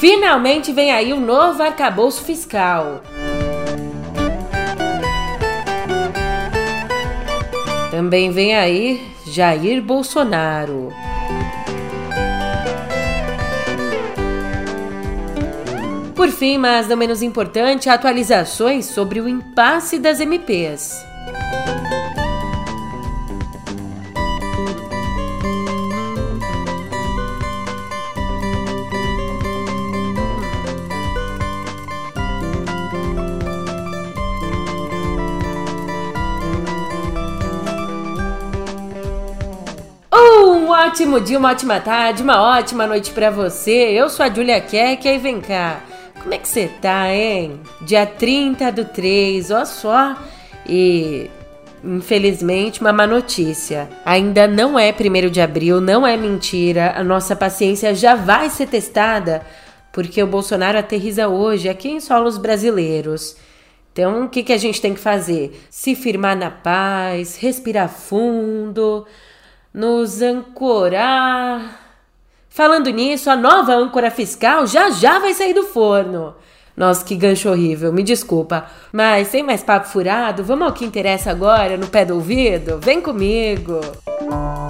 Finalmente vem aí o novo arcabouço fiscal. Também vem aí Jair Bolsonaro. Por fim, mas não menos importante, atualizações sobre o impasse das MPs. Ótimo dia, uma ótima tarde, uma ótima noite para você. Eu sou a Julia Keck e vem cá. Como é que você tá, hein? Dia 30 do 3, ó só. E infelizmente uma má notícia. Ainda não é 1 de abril, não é mentira. A nossa paciência já vai ser testada porque o Bolsonaro aterriza hoje aqui em solos brasileiros. Então, o que, que a gente tem que fazer? Se firmar na paz, respirar fundo, nos ancorar Falando nisso, a nova âncora fiscal já já vai sair do forno. Nossa, que gancho horrível, me desculpa. Mas sem mais papo furado, vamos ao que interessa agora no pé do ouvido? Vem comigo! Música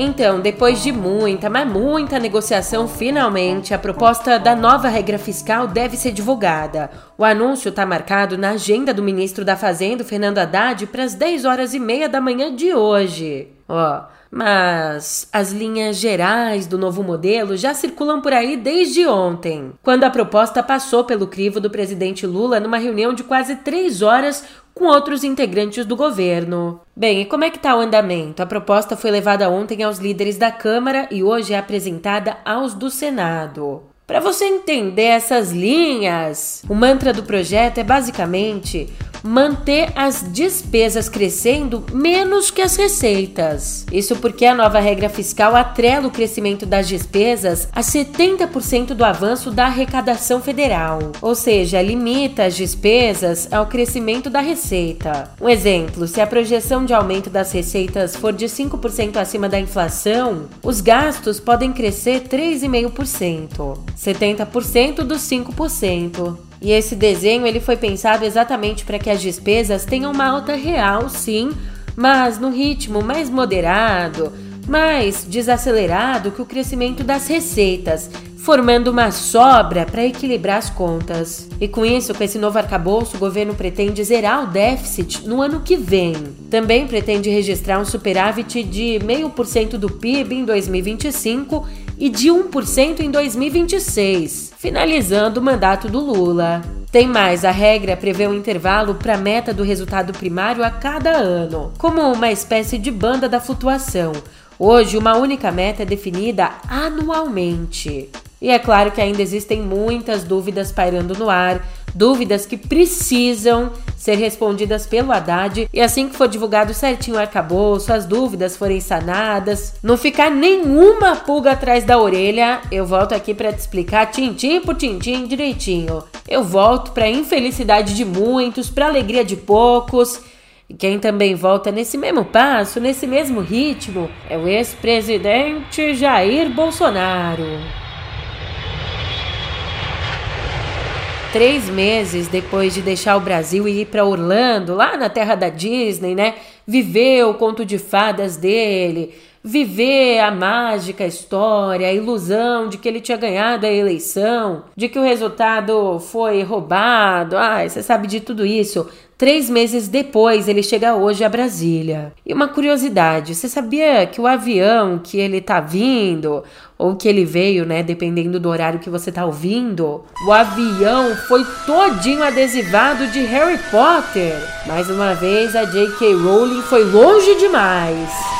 Então, depois de muita, mas muita negociação, finalmente a proposta da nova regra fiscal deve ser divulgada. O anúncio está marcado na agenda do ministro da Fazenda, Fernando Haddad, para as 10 horas e meia da manhã de hoje. Ó, mas as linhas gerais do novo modelo já circulam por aí desde ontem, quando a proposta passou pelo crivo do presidente Lula numa reunião de quase três horas com outros integrantes do governo. Bem, e como é que está o andamento? A proposta foi levada ontem aos líderes da Câmara e hoje é apresentada aos do Senado. Para você entender essas linhas, o mantra do projeto é basicamente manter as despesas crescendo menos que as receitas. Isso porque a nova regra fiscal atrela o crescimento das despesas a 70% do avanço da arrecadação federal, ou seja, limita as despesas ao crescimento da receita. Um exemplo: se a projeção de aumento das receitas for de 5% acima da inflação, os gastos podem crescer 3,5%, 70% dos 5%. E esse desenho ele foi pensado exatamente para que as despesas tenham uma alta real, sim, mas no ritmo mais moderado, mais desacelerado que o crescimento das receitas, formando uma sobra para equilibrar as contas. E com isso, com esse novo arcabouço, o governo pretende zerar o déficit no ano que vem. Também pretende registrar um superávit de 0,5% do PIB em 2025 e de 1% em 2026, finalizando o mandato do Lula. Tem mais, a regra prevê um intervalo para a meta do resultado primário a cada ano, como uma espécie de banda da flutuação. Hoje, uma única meta é definida anualmente. E é claro que ainda existem muitas dúvidas pairando no ar, dúvidas que precisam ser respondidas pelo Haddad e assim que for divulgado certinho o arcabouço, as dúvidas forem sanadas, não ficar nenhuma pulga atrás da orelha, eu volto aqui para te explicar tintim por tintim direitinho. Eu volto para infelicidade de muitos, para alegria de poucos. E quem também volta nesse mesmo passo, nesse mesmo ritmo, é o ex-presidente Jair Bolsonaro. Três meses depois de deixar o Brasil e ir para Orlando, lá na terra da Disney, né? Viver o conto de fadas dele, viver a mágica história, a ilusão de que ele tinha ganhado a eleição, de que o resultado foi roubado. Ah, você sabe de tudo isso. Três meses depois, ele chega hoje a Brasília. E uma curiosidade: você sabia que o avião que ele tá vindo, ou que ele veio, né, dependendo do horário que você tá ouvindo, o avião foi todinho adesivado de Harry Potter? Mais uma vez, a J.K. Rowling foi longe demais.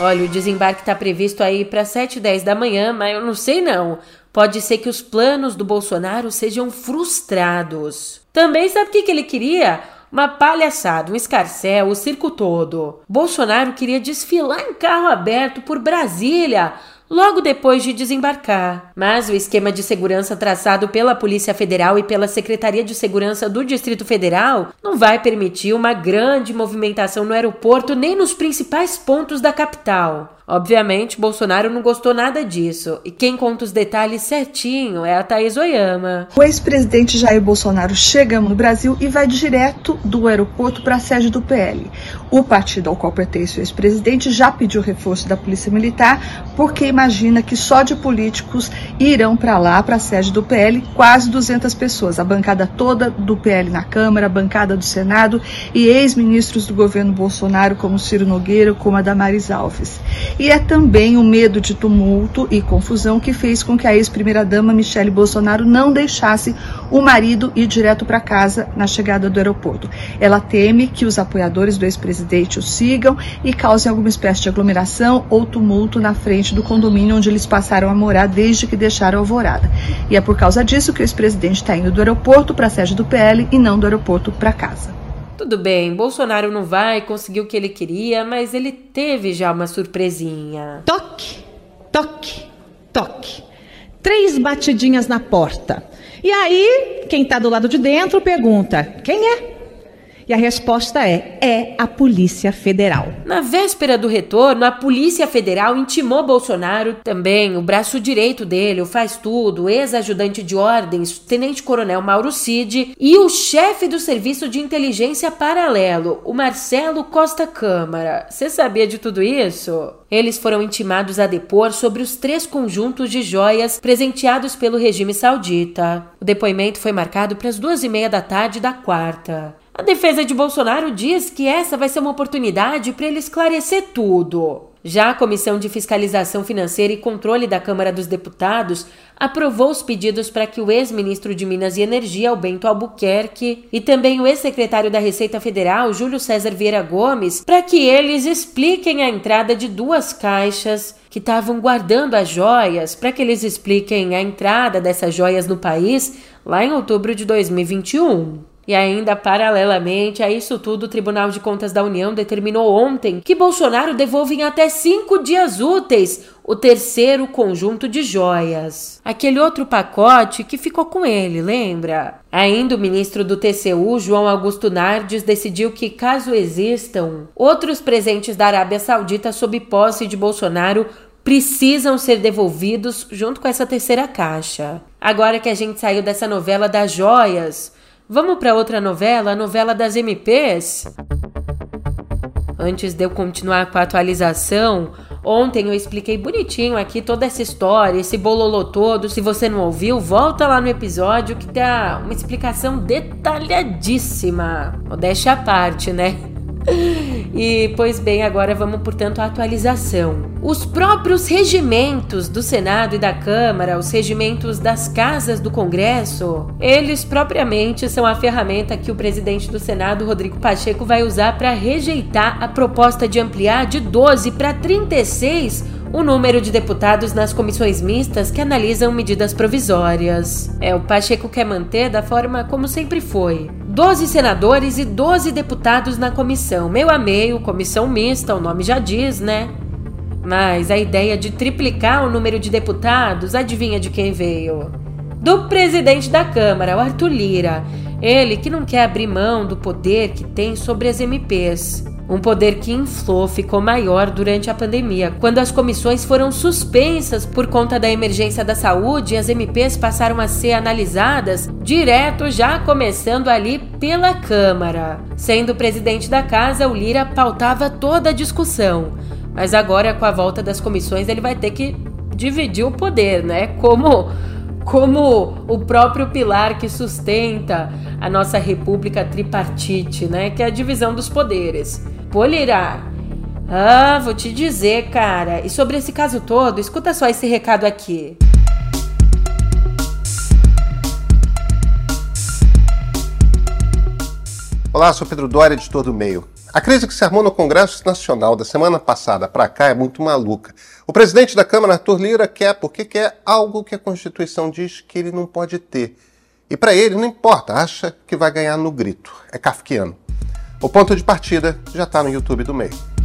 Olha, o desembarque está previsto aí para 7 e 10 da manhã, mas eu não sei não. Pode ser que os planos do Bolsonaro sejam frustrados. Também sabe o que, ele queria? Uma palhaçada, um escarcel, o circo todo. Bolsonaro queria desfilar em carro aberto por Brasília, logo depois de desembarcar. Mas o esquema de segurança traçado pela Polícia Federal e pela Secretaria de Segurança do Distrito Federal não vai permitir uma grande movimentação no aeroporto nem nos principais pontos da capital. Obviamente, Bolsonaro não gostou nada disso. E quem conta os detalhes certinho é a Thaís Oyama. O ex-presidente Jair Bolsonaro chega no Brasil e vai direto do aeroporto para a sede do PL. O partido ao qual pertence o ex-presidente já pediu reforço da Polícia Militar porque imagina que só de políticos irão para lá, para a sede do PL, quase 200 pessoas. A bancada toda do PL na Câmara, a bancada do Senado e ex-ministros do governo Bolsonaro, como Ciro Nogueira, como a Damares Alves. E é também o medo de tumulto e confusão que fez com que a ex-primeira-dama Michele Bolsonaro não deixasse o marido ir direto para casa na chegada do aeroporto. Ela teme que os apoiadores do ex-presidente o sigam e causem alguma espécie de aglomeração ou tumulto na frente do condomínio onde eles passaram a morar desde que deixaram a alvorada. E é por causa disso que o ex-presidente está indo do aeroporto para a sede do PL e não do aeroporto para casa. Tudo bem, Bolsonaro não vai conseguir o que ele queria, mas ele teve já uma surpresinha. Toque, toque, toque. Três batidinhas na porta. E aí, quem está do lado de dentro pergunta: quem é? E a resposta é: é a Polícia Federal. Na véspera do retorno, a Polícia Federal intimou Bolsonaro, também o braço direito dele, o faz tudo, ex-ajudante de ordens, tenente-coronel Mauro Cid, e o chefe do Serviço de Inteligência Paralelo, o Marcelo Costa Câmara. Você sabia de tudo isso? Eles foram intimados a depor sobre os três conjuntos de joias presenteados pelo regime saudita. O depoimento foi marcado para as duas e meia da tarde da quarta. A defesa de Bolsonaro diz que essa vai ser uma oportunidade para ele esclarecer tudo. Já a Comissão de Fiscalização Financeira e Controle da Câmara dos Deputados aprovou os pedidos para que o ex-ministro de Minas e Energia, Bento Albuquerque, e também o ex-secretário da Receita Federal, Júlio César Vieira Gomes, para que eles expliquem a entrada de duas caixas que estavam guardando as joias, para que eles expliquem a entrada dessas joias no país lá em outubro de 2021. E ainda, paralelamente a isso tudo, o Tribunal de Contas da União determinou ontem que Bolsonaro devolva em até cinco dias úteis o terceiro conjunto de joias. Aquele outro pacote que ficou com ele, lembra? Ainda o ministro do TCU, João Augusto Nardes, decidiu que, caso existam outros presentes da Arábia Saudita sob posse de Bolsonaro, precisam ser devolvidos junto com essa terceira caixa. Agora que a gente saiu dessa novela das joias, Vamos para outra novela, a novela das MPs? Antes de eu continuar com a atualização, ontem eu expliquei bonitinho aqui toda essa história, esse bololô todo. Se você não ouviu, volta lá no episódio que dá uma explicação detalhadíssima. Modéstia à parte, né? E, pois bem, agora vamos, portanto, à atualização. Os próprios regimentos do Senado e da Câmara, os regimentos das casas do Congresso, eles propriamente são a ferramenta que o presidente do Senado, Rodrigo Pacheco, vai usar para rejeitar a proposta de ampliar de 12 para 36 o número de deputados nas comissões mistas que analisam medidas provisórias. É, o Pacheco quer manter da forma como sempre foi. 12 senadores e 12 deputados na comissão, meio a meio, comissão mista, o nome já diz, né? Mas a ideia de triplicar o número de deputados, adivinha de quem veio? Do presidente da Câmara, o Arthur Lira. Ele que não quer abrir mão do poder que tem sobre as MPs. Um poder que inflou ficou maior durante a pandemia, quando as comissões foram suspensas por conta da emergência da saúde e as MPs passaram a ser analisadas direto, já começando ali pela Câmara. Sendo presidente da casa, o Lira pautava toda a discussão. Mas agora, com a volta das comissões, ele vai ter que dividir o poder, né? Como como o próprio pilar que sustenta a nossa república tripartite, né, que é a divisão dos poderes. Polirá. Ah, vou te dizer, cara. E sobre esse caso todo, escuta só esse recado aqui. Olá, sou Pedro Doria, editor do Meio. A crise que se armou no Congresso Nacional da semana passada para cá é muito maluca. O presidente da Câmara, Arthur Lira, quer porque quer algo que a Constituição diz que ele não pode ter. E para ele não importa, acha que vai ganhar no grito. É kafkiano. O ponto de partida já está no YouTube do meio.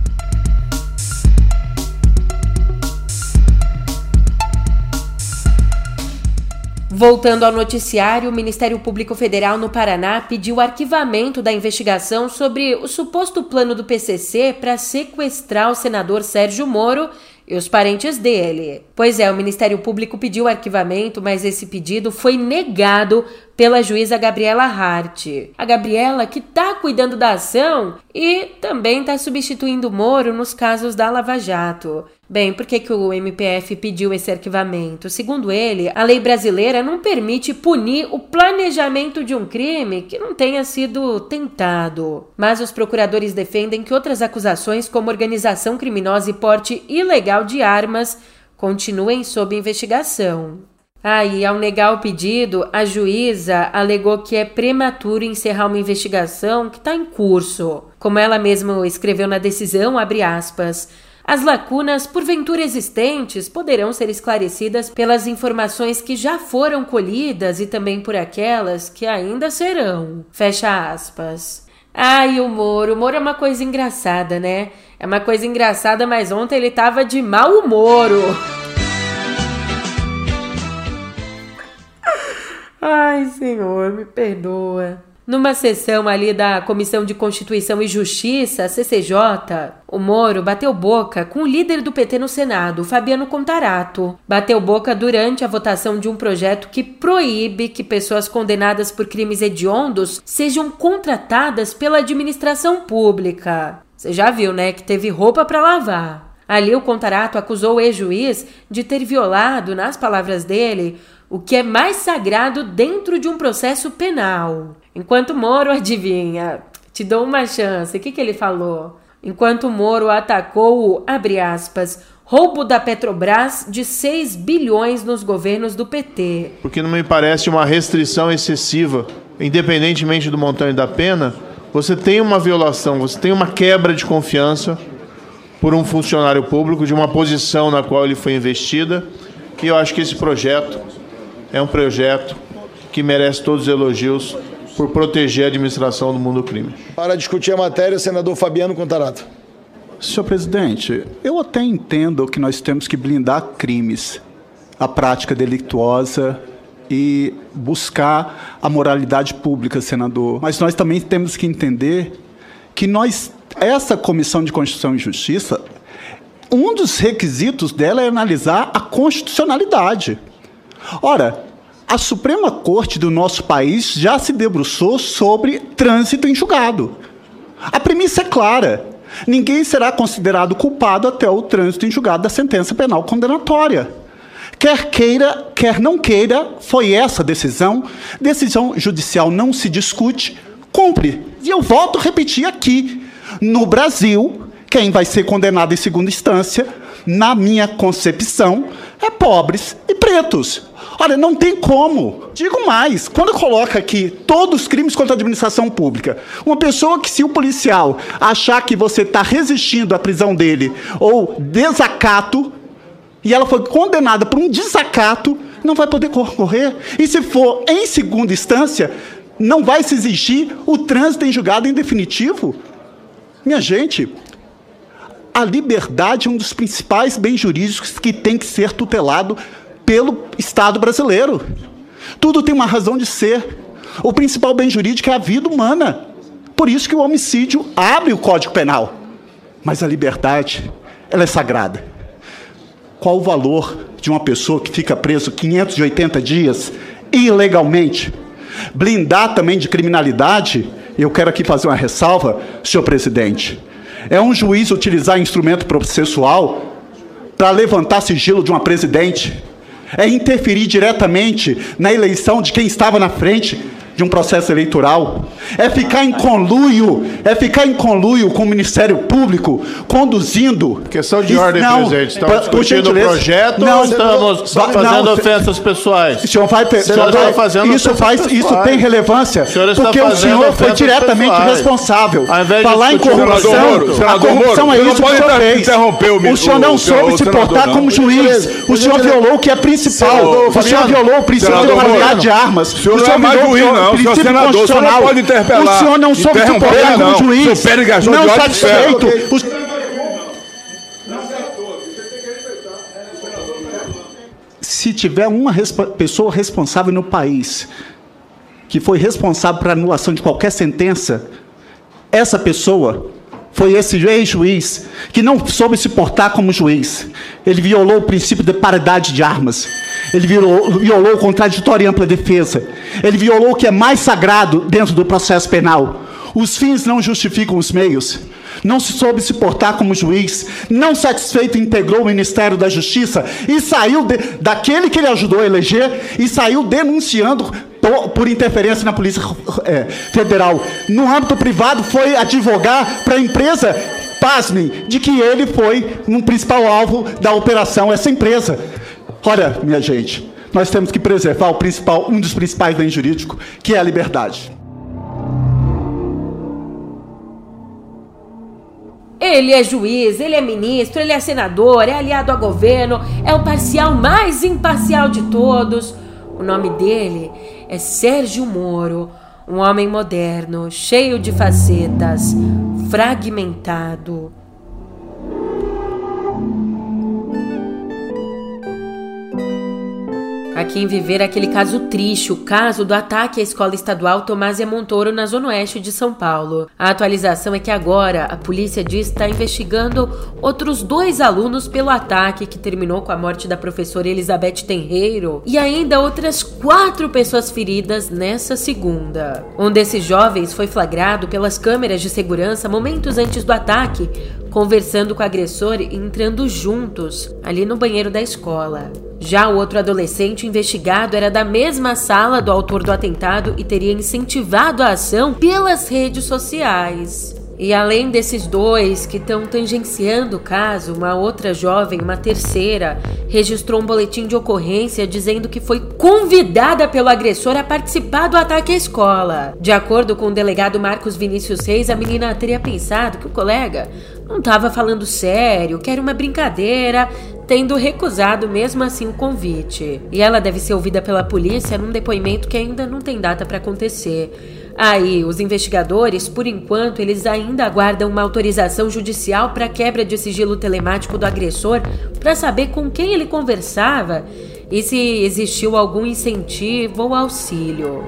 Voltando ao noticiário, o Ministério Público Federal no Paraná pediu arquivamento da investigação sobre o suposto plano do PCC para sequestrar o senador Sérgio Moro e os parentes dele. Pois é, o Ministério Público pediu arquivamento, mas esse pedido foi negado pela juíza Gabriela Hart. A Gabriela que está cuidando da ação e também está substituindo Moro nos casos da Lava Jato. Bem, por que, que o MPF pediu esse arquivamento? Segundo ele, a lei brasileira não permite punir o planejamento de um crime que não tenha sido tentado. Mas os procuradores defendem que outras acusações, como organização criminosa e porte ilegal de armas, continuem sob investigação. Ah, ao negar o pedido, a juíza alegou que é prematuro encerrar uma investigação que está em curso. Como ela mesma escreveu na decisão, aspas, as lacunas, porventura existentes, poderão ser esclarecidas pelas informações que já foram colhidas e também por aquelas que ainda serão. Fecha aspas. Ai, o Moro. O Moro é uma coisa engraçada, né? É uma coisa engraçada, mas ontem ele tava de mau humor. Ai, Senhor, me perdoa. Numa sessão ali da Comissão de Constituição e Justiça, CCJ, o Moro bateu boca com o líder do PT no Senado, Fabiano Contarato. Bateu boca durante a votação de um projeto que proíbe que pessoas condenadas por crimes hediondos sejam contratadas pela administração pública. Você já viu, né, que teve roupa para lavar. Ali o Contarato acusou o ex-juiz de ter violado, nas palavras dele, o que é mais sagrado dentro de um processo penal. Enquanto Moro adivinha, te dou uma chance. O que, que ele falou? Enquanto Moro atacou o, abre aspas, roubo da Petrobras de 6 bilhões nos governos do PT. Porque não me parece uma restrição excessiva, independentemente do montante da pena, você tem uma violação, você tem uma quebra de confiança por um funcionário público de uma posição na qual ele foi investida. E eu acho que esse projeto é um projeto que merece todos os elogios por proteger a administração do mundo do crime. Para discutir a matéria, senador Fabiano Contarato. Senhor presidente, eu até entendo que nós temos que blindar crimes, a prática delictuosa e buscar a moralidade pública, senador. Mas nós também temos que entender que nós, essa Comissão de Constituição e Justiça, um dos requisitos dela é analisar a constitucionalidade. Ora, a Suprema Corte do nosso país já se debruçou sobre trânsito em julgado. A premissa é clara: ninguém será considerado culpado até o trânsito em julgado da sentença penal condenatória. Quer queira, quer não queira, foi essa a decisão. Decisão judicial não se discute, cumpre. E eu volto a repetir aqui: no Brasil, quem vai ser condenado em segunda instância, na minha concepção, é pobres e pretos. Olha, não tem como. Digo mais, quando coloca aqui todos os crimes contra a administração pública, uma pessoa que, se o policial achar que você está resistindo à prisão dele ou desacato, e ela foi condenada por um desacato, não vai poder concorrer. E se for em segunda instância, não vai se exigir o trânsito em julgado em definitivo? Minha gente, a liberdade é um dos principais bens jurídicos que tem que ser tutelado pelo Estado brasileiro. Tudo tem uma razão de ser. O principal bem jurídico é a vida humana. Por isso que o homicídio abre o Código Penal. Mas a liberdade, ela é sagrada. Qual o valor de uma pessoa que fica preso 580 dias ilegalmente? Blindar também de criminalidade, eu quero aqui fazer uma ressalva, senhor presidente é um juiz utilizar instrumento processual para levantar sigilo de uma presidente. É interferir diretamente na eleição de quem estava na frente de um processo eleitoral, é ficar em conluio, é ficar em conluio com o Ministério Público, conduzindo. Questão de ordem, não, presidente. Estamos discutindo o projeto não, ou estamos não, fazendo não, ofensas pessoais? O senhor vai, senhor está fazendo isso faz, pessoais. isso tem relevância, o porque o senhor foi diretamente pessoais. responsável. Falar em corrupção, senador, a corrupção Moro, é isso que o senhor fez. O, o senhor não soube se portar como juiz. O senhor violou o que é principal. O senhor violou o princípio de legalidade de armas. O senhor violou não, princípio senador, constitucional. O senhor não pode interpelar. O senhor não soube se portar como juiz. O Pérez gastou não de satisfeito. se tiver uma resp pessoa responsável no país que foi responsável por anulação de qualquer sentença, essa pessoa foi esse ex-juiz que não soube se portar como juiz. Ele violou o princípio de paridade de armas. Ele violou, violou o contraditório e ampla defesa. Ele violou o que é mais sagrado dentro do processo penal. Os fins não justificam os meios. Não se soube se portar como juiz. Não satisfeito, integrou o Ministério da Justiça e saiu de, daquele que ele ajudou a eleger e saiu denunciando por, por interferência na Polícia é, Federal. No âmbito privado, foi advogar para a empresa, pasmem, de que ele foi um principal alvo da operação, essa empresa. Olha, minha gente, nós temos que preservar o principal, um dos principais bens jurídicos, que é a liberdade. Ele é juiz, ele é ministro, ele é senador, é aliado a governo, é o parcial mais imparcial de todos. O nome dele é Sérgio Moro, um homem moderno, cheio de facetas, fragmentado. Aqui em Viver, aquele caso triste, o caso do ataque à escola estadual Tomásia Montoro na zona oeste de São Paulo. A atualização é que agora a polícia diz que está investigando outros dois alunos pelo ataque que terminou com a morte da professora Elizabeth Tenreiro e ainda outras quatro pessoas feridas nessa segunda. Um desses jovens foi flagrado pelas câmeras de segurança momentos antes do ataque, conversando com o agressor e entrando juntos ali no banheiro da escola. Já o outro adolescente investigado era da mesma sala do autor do atentado e teria incentivado a ação pelas redes sociais. E além desses dois que estão tangenciando o caso, uma outra jovem, uma terceira, registrou um boletim de ocorrência dizendo que foi convidada pelo agressor a participar do ataque à escola. De acordo com o delegado Marcos Vinícius Reis, a menina teria pensado que o colega não estava falando sério, que era uma brincadeira, tendo recusado mesmo assim o convite. E ela deve ser ouvida pela polícia num depoimento que ainda não tem data para acontecer. Aí, os investigadores, por enquanto, eles ainda aguardam uma autorização judicial para quebra de sigilo telemático do agressor para saber com quem ele conversava e se existiu algum incentivo ou auxílio.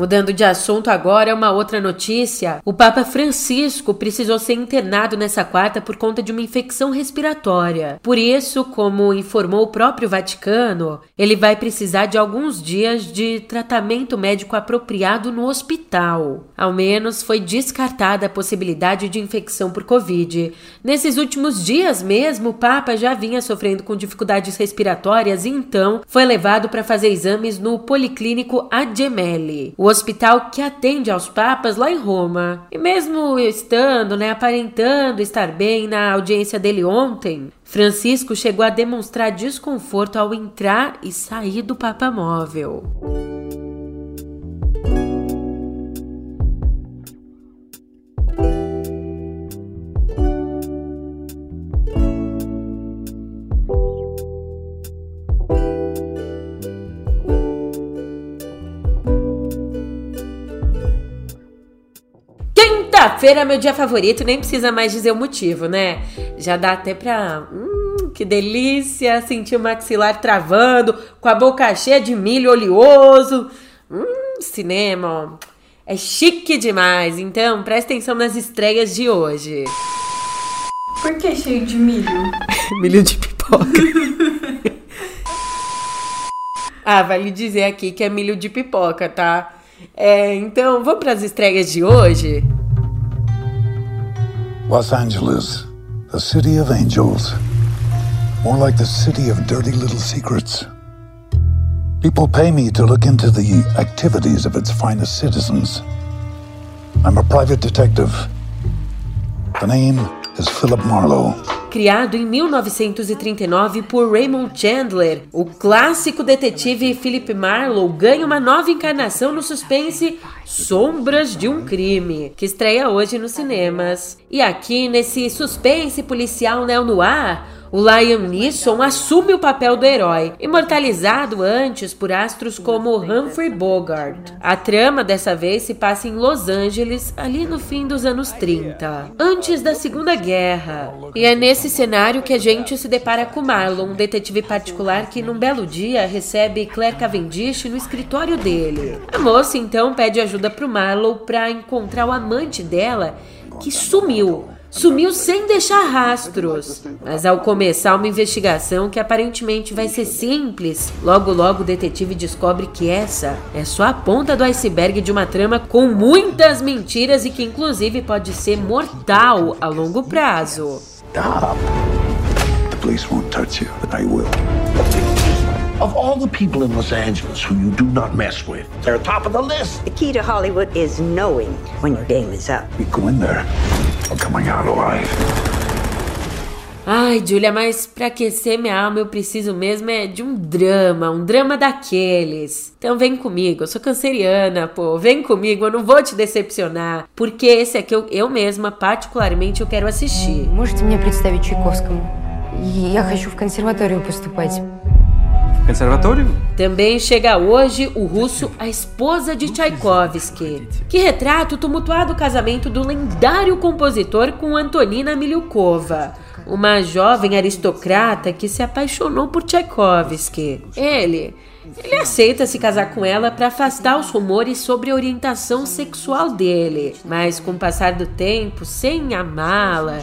Mudando de assunto agora, uma outra notícia. O Papa Francisco precisou ser internado nessa quarta por conta de uma infecção respiratória. Por isso, como informou o próprio Vaticano, ele vai precisar de alguns dias de tratamento médico apropriado no hospital. Ao menos foi descartada a possibilidade de infecção por Covid. Nesses últimos dias mesmo, o Papa já vinha sofrendo com dificuldades respiratórias e então foi levado para fazer exames no Policlínico Agemelli. O hospital que atende aos papas lá em Roma. E mesmo estando, né, aparentando estar bem na audiência dele ontem, Francisco chegou a demonstrar desconforto ao entrar e sair do Papa Móvel. Quinta-feira é meu dia favorito, nem precisa mais dizer o motivo, né? Já dá até pra. Hum, que delícia! Sentir o maxilar travando, com a boca cheia de milho oleoso. Hum, cinema, ó. É chique demais, então presta atenção nas estreias de hoje. Por que cheio de milho? milho de pipoca. ah, vale dizer aqui que é milho de pipoca, tá? É, então, vamos para as estreias de hoje? Los Angeles, the city of angels. More like the city of dirty little secrets. People pay me to look into the activities of its finest citizens. I'm a private detective. The name is Philip Marlowe. Criado em 1939 por Raymond Chandler, o clássico detetive Philip Marlowe ganha uma nova encarnação no suspense Sombras de um Crime, que estreia hoje nos cinemas. E aqui, nesse suspense policial neo-noir, O Liam Neeson assume o papel do herói, imortalizado antes por astros como Humphrey Bogart. A trama dessa vez se passa em Los Angeles, ali no fim dos anos 30, antes da Segunda Guerra. E é nesse cenário que a gente se depara com Marlon, um detetive particular que num belo dia recebe Claire Cavendish no escritório dele. A moça então pede ajuda pro Marlon para encontrar o amante dela que sumiu sumiu sem deixar rastros. Mas ao começar uma investigação que aparentemente vai ser simples, logo logo o detetive descobre que essa é só a ponta do iceberg de uma trama com muitas mentiras e que inclusive pode ser mortal a longo prazo. Stop. The police won't touch you, but I will. Of all the people in Los Angeles who you do not mess with, they're top of the list. The key to Hollywood is knowing when your game is up. You go in there coming out alive. Ai, Julia, mas pra aquecer minha alma eu preciso mesmo é de um drama, um drama daqueles. Então vem comigo, eu sou canceriana, pô, vem comigo, eu não vou te decepcionar, porque esse aqui eu, eu mesma, particularmente, eu quero assistir. Можете мне представить Чайковскому? Я хочу в консерваторию поступать. Conservatório. Também chega hoje o russo A Esposa de Tchaikovsky, que retrata o tumultuado casamento do lendário compositor com Antonina Milyukova, uma jovem aristocrata que se apaixonou por Tchaikovsky. Ele ele aceita se casar com ela para afastar os rumores sobre a orientação sexual dele, mas com o passar do tempo, sem amá-la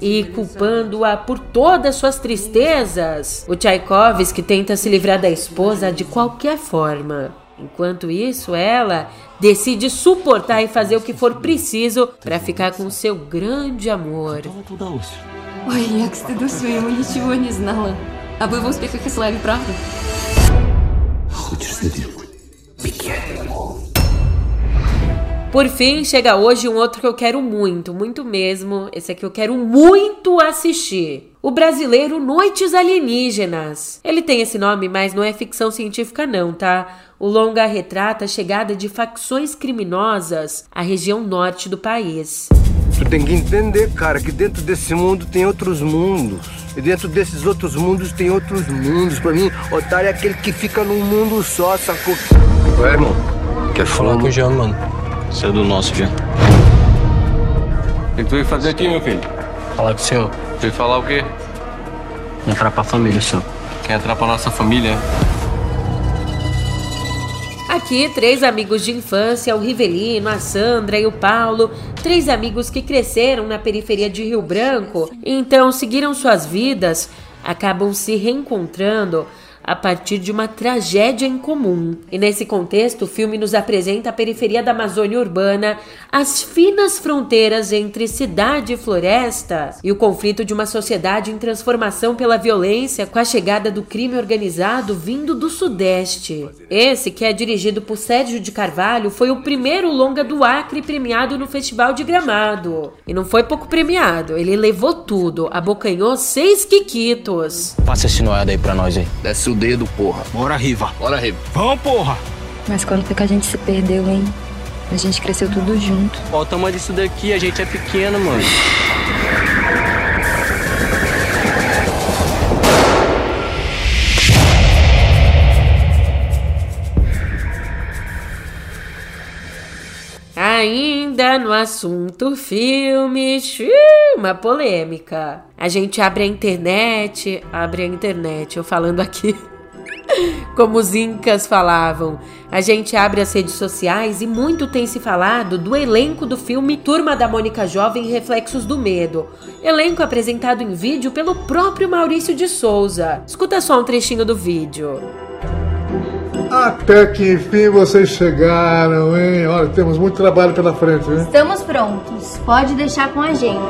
e culpando-a por todas suas tristezas, o Tchaikovsky tenta se livrar da esposa de qualquer forma. Enquanto isso, ela decide suportar e fazer o que for preciso para ficar com seu grande amor. Ой, я к стыду своему ничего не знала. А вы в успехах и славе, правда? Por fim, chega hoje um outro que eu quero muito, muito mesmo. Esse aqui eu quero muito assistir. o brasileiro Noites Alienígenas. Ele tem esse nome, mas não é ficção científica, não, tá? O longa retrata a chegada de facções criminosas à região norte do país. Tu tem que entender, cara, que dentro desse mundo tem outros mundos. E dentro desses outros mundos tem outros mundos. Pra mim, otário é aquele que fica num mundo só, sacou? Ué, irmão, quer falar com o Jean, mano? Você é do nosso, Jean. O que tu veio fazer aqui, meu filho? Falar com o senhor. Veio falar o quê? Entrar pra família, senhor. Quer entrar pra nossa família? Aqui, três amigos de infância, o Rivelino, a Sandra e o Paulo, três amigos que cresceram na periferia de Rio Branco, então seguiram suas vidas, acabam se reencontrando a partir de uma tragédia em comum. E nesse contexto, o filme nos apresenta a periferia da Amazônia urbana, as finas fronteiras entre cidade e floresta e o conflito de uma sociedade em transformação pela violência com a chegada do crime organizado vindo do Sudeste. Esse, que é dirigido por Sérgio de Carvalho, foi o primeiro longa do Acre premiado no Festival de Gramado. E não foi pouco premiado, ele levou tudo, abocanhou seis quiquitos. Passa esse noeda aí pra nós aí. Desce o dedo, porra. Bora, Riva. Bora, Riva. Vamos, porra. Mas quando foi que a gente se perdeu, hein? A gente cresceu tudo junto. Olha o tamanho disso daqui, a gente é pequeno, mano. Ainda no assunto filmes, uma polêmica. A gente abre a internet, abre a internet, eu falando aqui. Como os incas falavam, a gente abre as redes sociais e muito tem se falado do elenco do filme Turma da Mônica Jovem Reflexos do Medo. Elenco apresentado em vídeo pelo próprio Maurício de Souza. Escuta só um trechinho do vídeo. Até que enfim vocês chegaram, hein? Olha, temos muito trabalho pela frente, hein? Estamos prontos. Pode deixar com a gente.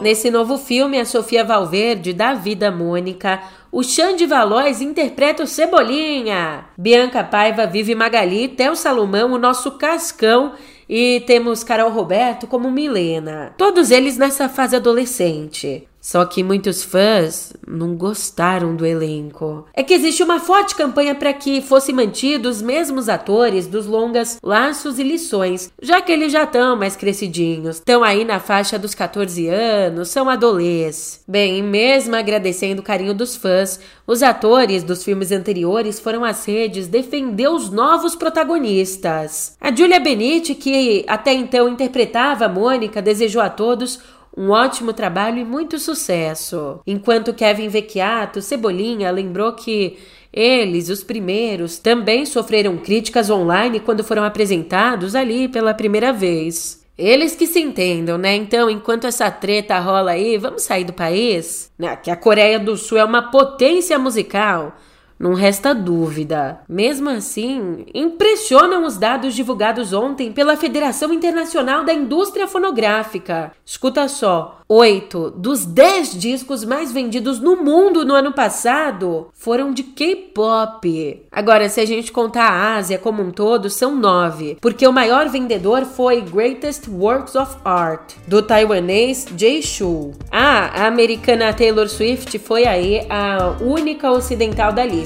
Nesse novo filme, a Sofia Valverde dá vida a Mônica. O Xande Valois interpreta o Cebolinha. Bianca Paiva vive Magali, Theo Salomão, o nosso Cascão. E temos Carol Roberto como Milena. Todos eles nessa fase adolescente. Só que muitos fãs não gostaram do elenco. É que existe uma forte campanha para que fossem mantidos os mesmos atores dos longas Laços e Lições, já que eles já estão mais crescidinhos, estão aí na faixa dos 14 anos, são adolescentes. Bem, mesmo agradecendo o carinho dos fãs, os atores dos filmes anteriores foram às redes defender os novos protagonistas. A Julia Benite, que até então interpretava Mônica, desejou a todos um ótimo trabalho e muito sucesso. Enquanto Kevin Vecchiato, Cebolinha, lembrou que eles, os primeiros, também sofreram críticas online quando foram apresentados ali pela primeira vez. Eles que se entendam, né? Então, enquanto essa treta rola aí, vamos sair do país? Né? Que a Coreia do Sul é uma potência musical. Não resta dúvida. Mesmo assim, impressionam os dados divulgados ontem pela Federação Internacional da Indústria Fonográfica. Escuta só: oito dos dez discos mais vendidos no mundo no ano passado foram de K-pop. Agora, se a gente contar a Ásia como um todo, são nove, porque o maior vendedor foi Greatest Works of Art, do taiwanês Jay Shu. Ah, a americana Taylor Swift foi aí a única ocidental da lista,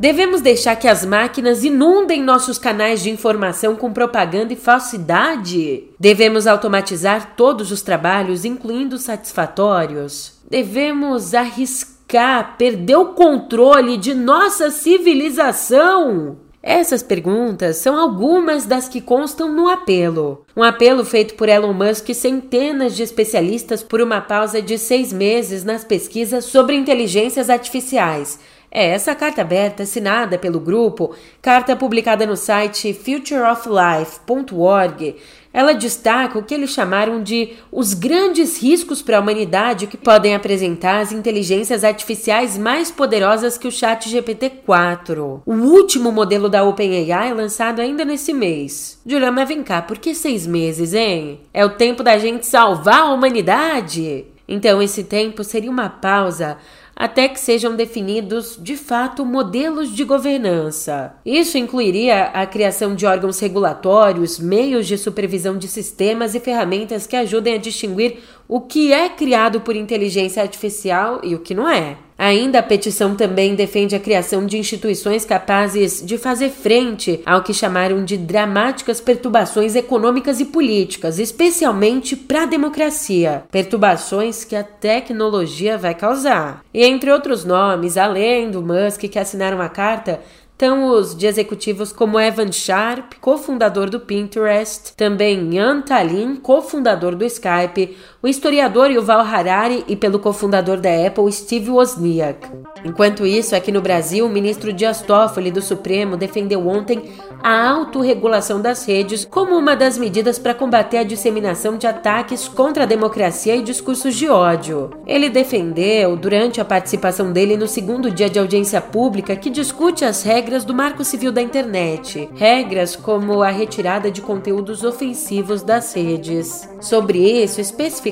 Devemos deixar que as máquinas inundem nossos canais de informação com propaganda e falsidade? Devemos automatizar todos os trabalhos, incluindo os satisfatórios? Devemos arriscar perder o controle de nossa civilização? Essas perguntas são algumas das que constam no apelo. Um apelo feito por Elon Musk e centenas de especialistas por uma pausa de seis meses nas pesquisas sobre inteligências artificiais é essa carta aberta assinada pelo grupo, carta publicada no site futureoflife.org. Ela destaca o que eles chamaram de os grandes riscos para a humanidade que podem apresentar as inteligências artificiais mais poderosas que o Chat GPT-4, o último modelo da OpenAI lançado ainda nesse mês. Juliana, vem cá, por que seis meses, hein? É o tempo da gente salvar a humanidade? Então, esse tempo seria uma pausa até que sejam definidos de fato modelos de governança. Isso incluiria a criação de órgãos regulatórios, meios de supervisão de sistemas e ferramentas que ajudem a distinguir o que é criado por inteligência artificial e o que não é. Ainda a petição também defende a criação de instituições capazes de fazer frente ao que chamaram de dramáticas perturbações econômicas e políticas, especialmente para a democracia. Perturbações que a tecnologia vai causar. E entre outros nomes, além do Musk que assinaram a carta, estão os de executivos como Evan Sharp, cofundador do Pinterest, também Yan Talin, cofundador do Skype, o historiador Yuval Harari e pelo cofundador da Apple, Steve Wozniak. Enquanto isso, aqui no Brasil, o ministro Dias Toffoli do Supremo defendeu ontem a autorregulação das redes como uma das medidas para combater a disseminação de ataques contra a democracia e discursos de ódio. Ele defendeu, durante a participação dele no segundo dia de audiência pública, que discute as regras do Marco Civil da Internet, regras como a retirada de conteúdos ofensivos das redes. Sobre isso, especificamente,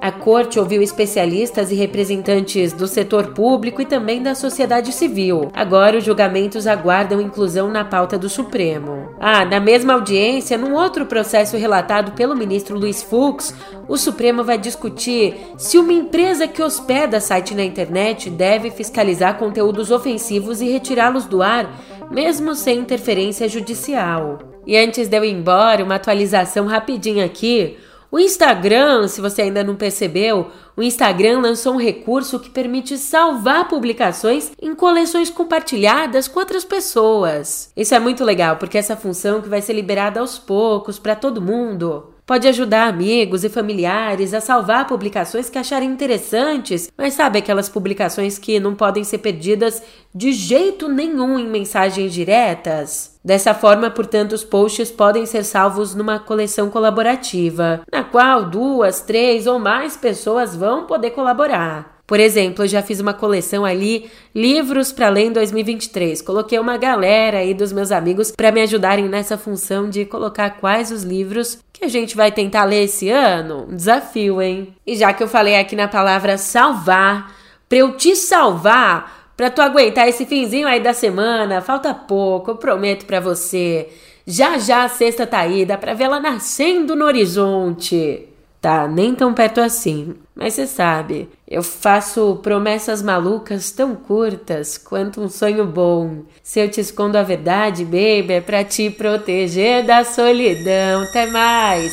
a corte ouviu especialistas e representantes do setor público e também da sociedade civil. Agora os julgamentos aguardam inclusão na pauta do Supremo. Ah, na mesma audiência, num outro processo relatado pelo ministro Luiz Fux, o Supremo vai discutir se uma empresa que hospeda site na internet deve fiscalizar conteúdos ofensivos e retirá-los do ar, mesmo sem interferência judicial. E antes de eu ir embora, uma atualização rapidinha aqui. O Instagram, se você ainda não percebeu, o Instagram lançou um recurso que permite salvar publicações em coleções compartilhadas com outras pessoas. Isso é muito legal, porque essa função que vai ser liberada aos poucos para todo mundo pode ajudar amigos e familiares a salvar publicações que acharem interessantes, mas sabe aquelas publicações que não podem ser perdidas de jeito nenhum em mensagens diretas? Dessa forma, portanto, os posts podem ser salvos numa coleção colaborativa, na qual duas, três ou mais pessoas vão poder colaborar. Por exemplo, eu já fiz uma coleção ali, livros para ler em 2023. Coloquei uma galera aí dos meus amigos para me ajudarem nessa função de colocar quais os livros que a gente vai tentar ler esse ano. Um desafio, hein? E já que eu falei aqui na palavra salvar, para eu te salvar, para tu aguentar esse finzinho aí da semana, falta pouco, eu prometo para você. Já já a sexta tá aí, dá pra ver ela nascendo no horizonte. Tá, nem tão perto assim. Mas você sabe, eu faço promessas malucas tão curtas quanto um sonho bom. Se eu te escondo a verdade, baby, é pra te proteger da solidão. Até mais!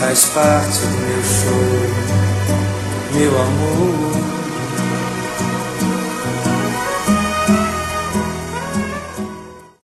faz parte do meu show, meu amor.